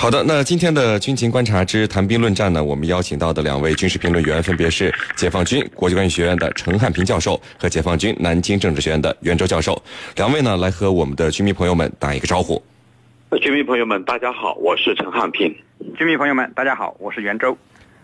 好的，那今天的军情观察之谈兵论战呢，我们邀请到的两位军事评论员分别是解放军国际关系学院的陈汉平教授和解放军南京政治学院的袁周教授。两位呢，来和我们的军迷朋友们打一个招呼。军迷朋友们，大家好，我是陈汉平。军迷朋友们，大家好，我是袁周。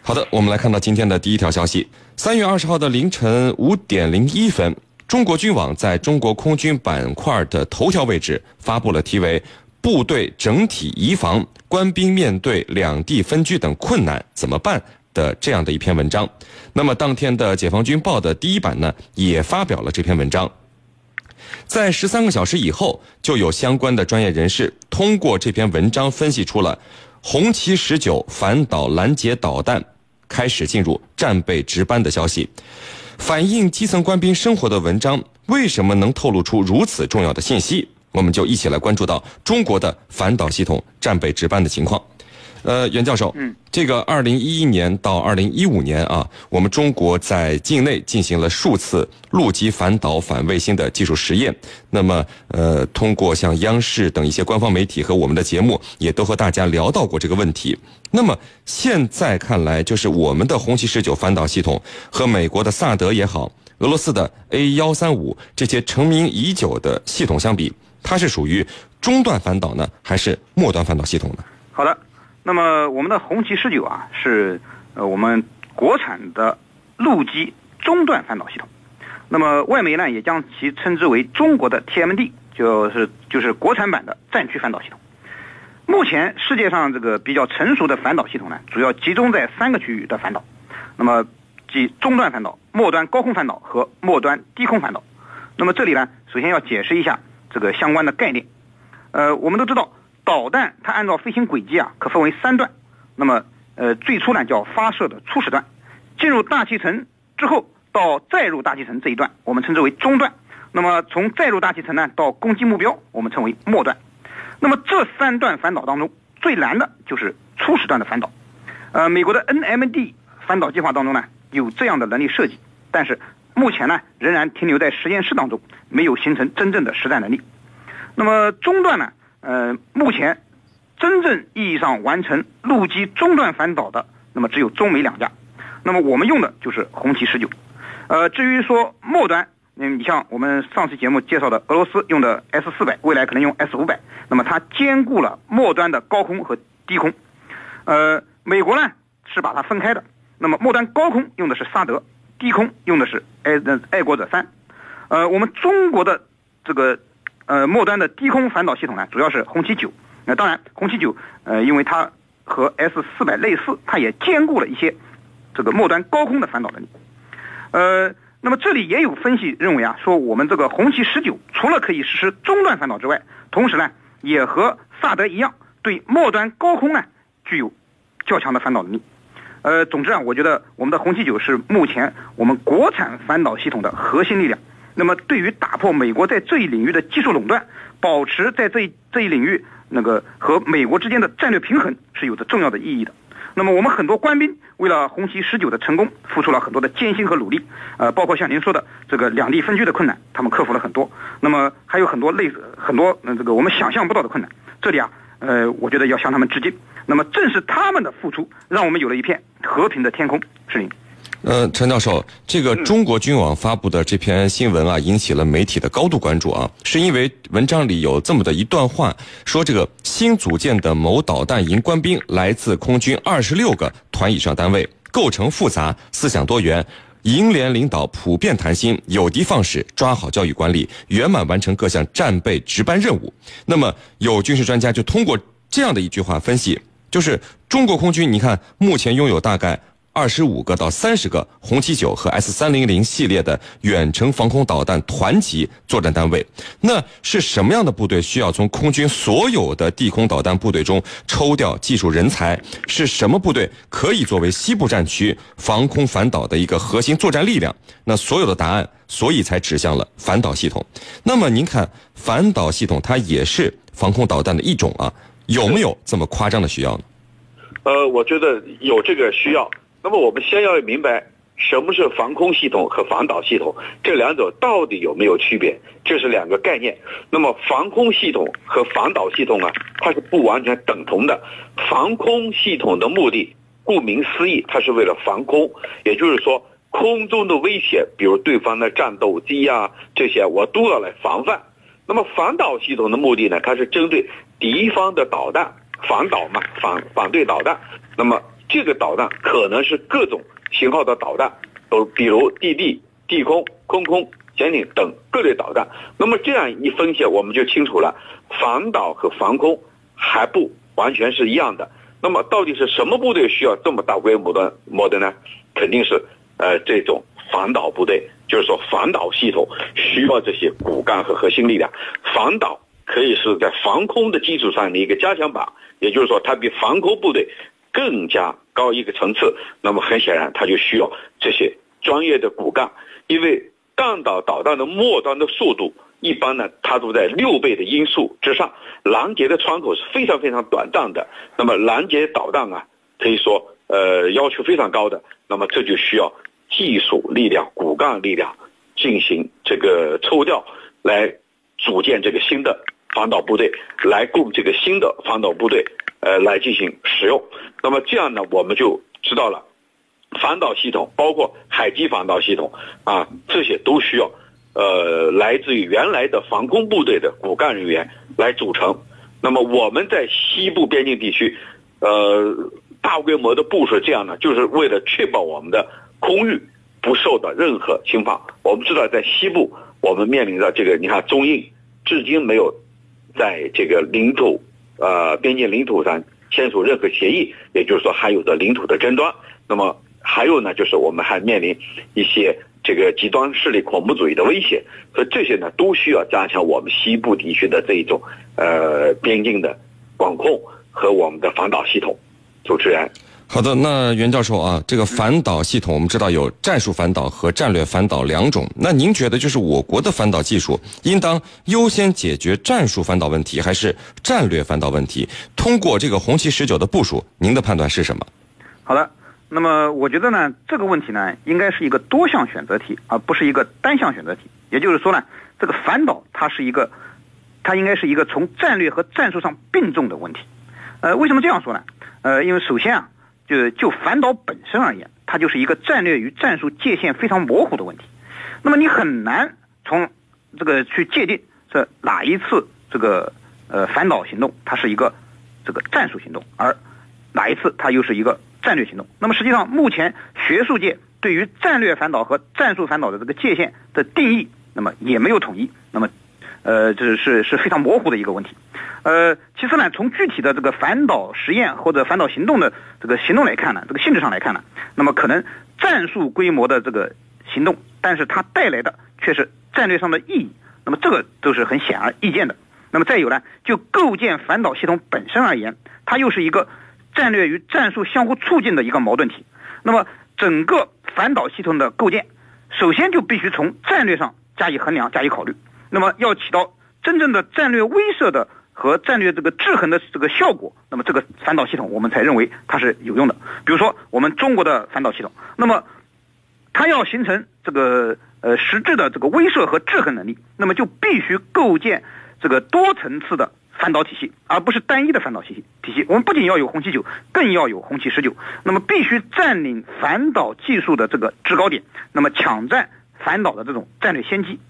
好的，我们来看到今天的第一条消息：三月二十号的凌晨五点零一分，中国军网在中国空军板块的头条位置发布了题为。部队整体移防，官兵面对两地分居等困难怎么办的这样的一篇文章。那么当天的《解放军报》的第一版呢，也发表了这篇文章。在十三个小时以后，就有相关的专业人士通过这篇文章分析出了红旗十九反导拦截导弹开始进入战备值班的消息。反映基层官兵生活的文章，为什么能透露出如此重要的信息？我们就一起来关注到中国的反导系统战备值班的情况。呃，袁教授，嗯，这个二零一一年到二零一五年啊，我们中国在境内进行了数次陆基反导反卫星的技术实验。那么，呃，通过像央视等一些官方媒体和我们的节目，也都和大家聊到过这个问题。那么现在看来，就是我们的红旗十九反导系统和美国的萨德也好，俄罗斯的 A 幺三五这些成名已久的系统相比。它是属于中段反导呢，还是末端反导系统呢？好的，那么我们的红旗十九啊，是呃我们国产的陆基中段反导系统。那么外媒呢也将其称之为中国的 TMD，就是就是国产版的战区反导系统。目前世界上这个比较成熟的反导系统呢，主要集中在三个区域的反导，那么即中段反导、末端高空反导和末端低空反导。那么这里呢，首先要解释一下。这个相关的概念，呃，我们都知道，导弹它按照飞行轨迹啊，可分为三段。那么，呃，最初呢叫发射的初始段，进入大气层之后到载入大气层这一段，我们称之为中段。那么从载入大气层呢到攻击目标，我们称为末段。那么这三段反导当中，最难的就是初始段的反导。呃，美国的 NMD 反导计划当中呢有这样的能力设计，但是。目前呢，仍然停留在实验室当中，没有形成真正的实战能力。那么中段呢？呃，目前真正意义上完成陆基中段反导的，那么只有中美两家。那么我们用的就是红旗十九。呃，至于说末端，嗯，你像我们上期节目介绍的俄罗斯用的 S 四百，未来可能用 S 五百，那么它兼顾了末端的高空和低空。呃，美国呢是把它分开的，那么末端高空用的是萨德。低空用的是爱爱国者三，呃，我们中国的这个呃末端的低空反导系统呢，主要是红旗九。那当然，红旗九呃，因为它和 S 四百类似，它也兼顾了一些这个末端高空的反导能力。呃，那么这里也有分析认为啊，说我们这个红旗十九除了可以实施中段反导之外，同时呢，也和萨德一样，对末端高空呢具有较强的反导能力。呃，总之啊，我觉得我们的红旗九是目前我们国产反导系统的核心力量。那么，对于打破美国在这一领域的技术垄断，保持在这一这一领域那个和美国之间的战略平衡，是有着重要的意义的。那么，我们很多官兵为了红旗十九的成功，付出了很多的艰辛和努力。呃，包括像您说的这个两地分居的困难，他们克服了很多。那么，还有很多类似很多嗯这个我们想象不到的困难。这里啊，呃，我觉得要向他们致敬。那么，正是他们的付出，让我们有了一片和平的天空。是您。呃，陈教授，这个中国军网发布的这篇新闻啊，引起了媒体的高度关注啊，是因为文章里有这么的一段话，说这个新组建的某导弹营官兵来自空军二十六个团以上单位，构成复杂，思想多元，营连领导普遍谈心，有的放矢，抓好教育管理，圆满完成各项战备值班任务。那么，有军事专家就通过这样的一句话分析。就是中国空军，你看目前拥有大概二十五个到三十个红旗九和 S 三零零系列的远程防空导弹团级作战单位。那是什么样的部队需要从空军所有的地空导弹部队中抽调技术人才？是什么部队可以作为西部战区防空反导的一个核心作战力量？那所有的答案，所以才指向了反导系统。那么您看，反导系统它也是防空导弹的一种啊。有没有这么夸张的需要呢？呃，我觉得有这个需要。那么我们先要明白，什么是防空系统和防导系统？这两者到底有没有区别？这是两个概念。那么防空系统和防导系统啊，它是不完全等同的。防空系统的目的，顾名思义，它是为了防空，也就是说，空中的威胁，比如对方的战斗机啊这些，我都要来防范。那么反导系统的目的呢，它是针对敌方的导弹，反导嘛，反反对导弹。那么这个导弹可能是各种。型号的导弹，都比如地地、地空、空空、潜艇等各类导弹。那么这样一分析，我们就清楚了，反导和防空还不完全是一样的。那么到底是什么部队需要这么大规模的模的呢？肯定是呃这种反导部队，说反导系统需要这些骨干和核心力量。反导可以是在防空的基础上的一个加强版，也就是说它比防空部队更加。高一个层次，那么很显然，它就需要这些专业的骨干，因为弹道导弹的末端的速度一般呢，它都在六倍的音速之上，拦截的窗口是非常非常短暂的。那么拦截导弹啊，可以说呃要求非常高的，那么这就需要技术力量、骨干力量进行这个抽调，来组建这个新的反导部队，来供这个新的反导部队。呃，来进行使用，那么这样呢，我们就知道了，反导系统包括海基反导系统啊，这些都需要，呃，来自于原来的防空部队的骨干人员来组成。那么我们在西部边境地区，呃，大规模的部署这样呢，就是为了确保我们的空域不受到任何侵犯。我们知道，在西部，我们面临着这个，你看中印至今没有在这个领土。呃，边境领土上签署任何协议，也就是说还有着领土的争端。那么还有呢，就是我们还面临一些这个极端势力、恐怖主义的威胁，所以这些呢都需要加强我们西部地区的这一种呃边境的管控和我们的防导系统。主持人。好的，那袁教授啊，这个反导系统我们知道有战术反导和战略反导两种。那您觉得，就是我国的反导技术应当优先解决战术反导问题，还是战略反导问题？通过这个红旗十九的部署，您的判断是什么？好的，那么我觉得呢，这个问题呢，应该是一个多项选择题，而不是一个单项选择题。也就是说呢，这个反导它是一个，它应该是一个从战略和战术上并重的问题。呃，为什么这样说呢？呃，因为首先啊。就就反导本身而言，它就是一个战略与战术界限非常模糊的问题。那么你很难从这个去界定这哪一次这个呃反导行动它是一个这个战术行动，而哪一次它又是一个战略行动。那么实际上目前学术界对于战略反导和战术反导的这个界限的定义，那么也没有统一。那么呃这是是非常模糊的一个问题。呃，其次呢，从具体的这个反导实验或者反导行动的这个行动来看呢，这个性质上来看呢，那么可能战术规模的这个行动，但是它带来的却是战略上的意义，那么这个都是很显而易见的。那么再有呢，就构建反导系统本身而言，它又是一个战略与战术相互促进的一个矛盾体。那么整个反导系统的构建，首先就必须从战略上加以衡量、加以考虑。那么要起到真正的战略威慑的。和战略这个制衡的这个效果，那么这个反导系统我们才认为它是有用的。比如说我们中国的反导系统，那么它要形成这个呃实质的这个威慑和制衡能力，那么就必须构建这个多层次的反导体系，而不是单一的反导体系。体系我们不仅要有红旗九，更要有红旗十九，那么必须占领反导技术的这个制高点，那么抢占反导的这种战略先机。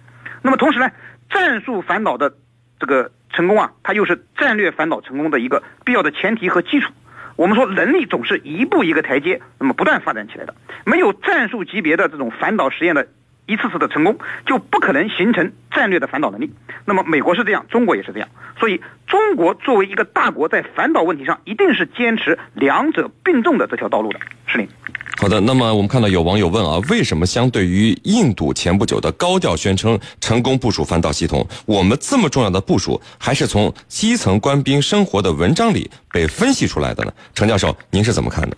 那么同时呢，战术反导的这个。成功啊，它又是战略反导成功的一个必要的前提和基础。我们说能力总是一步一个台阶，那么不断发展起来的。没有战术级别的这种反导实验的一次次的成功，就不可能形成战略的反导能力。那么美国是这样，中国也是这样。所以中国作为一个大国，在反导问题上一定是坚持两者并重的这条道路的。是您。好的，那么我们看到有网友问啊，为什么相对于印度前不久的高调宣称成功部署反导系统，我们这么重要的部署还是从基层官兵生活的文章里被分析出来的呢？程教授，您是怎么看的？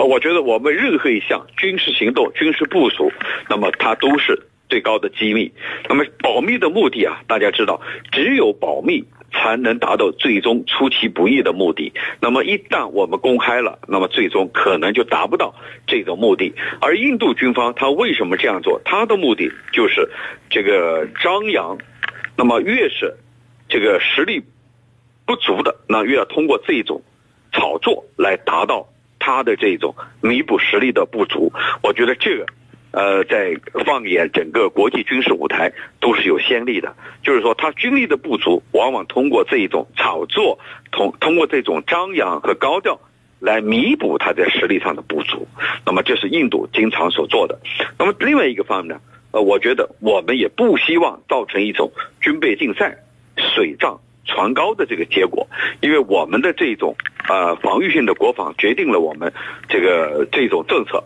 呃，我觉得我们任何一项军事行动、军事部署，那么它都是最高的机密。那么保密的目的啊，大家知道，只有保密才能达到最终出其不意的目的。那么一旦我们公开了，那么最终可能就达不到这种目的。而印度军方他为什么这样做？他的目的就是这个张扬。那么越是这个实力不足的，那越要通过这种炒作来达到他的这种弥补实力的不足。我觉得这个。呃，在放眼整个国际军事舞台都是有先例的，就是说他军力的不足，往往通过这一种炒作，通通过这种张扬和高调来弥补他在实力上的不足。那么这是印度经常所做的。那么另外一个方面呢，呃，我觉得我们也不希望造成一种军备竞赛、水涨船高的这个结果，因为我们的这种呃防御性的国防决定了我们这个这种政策。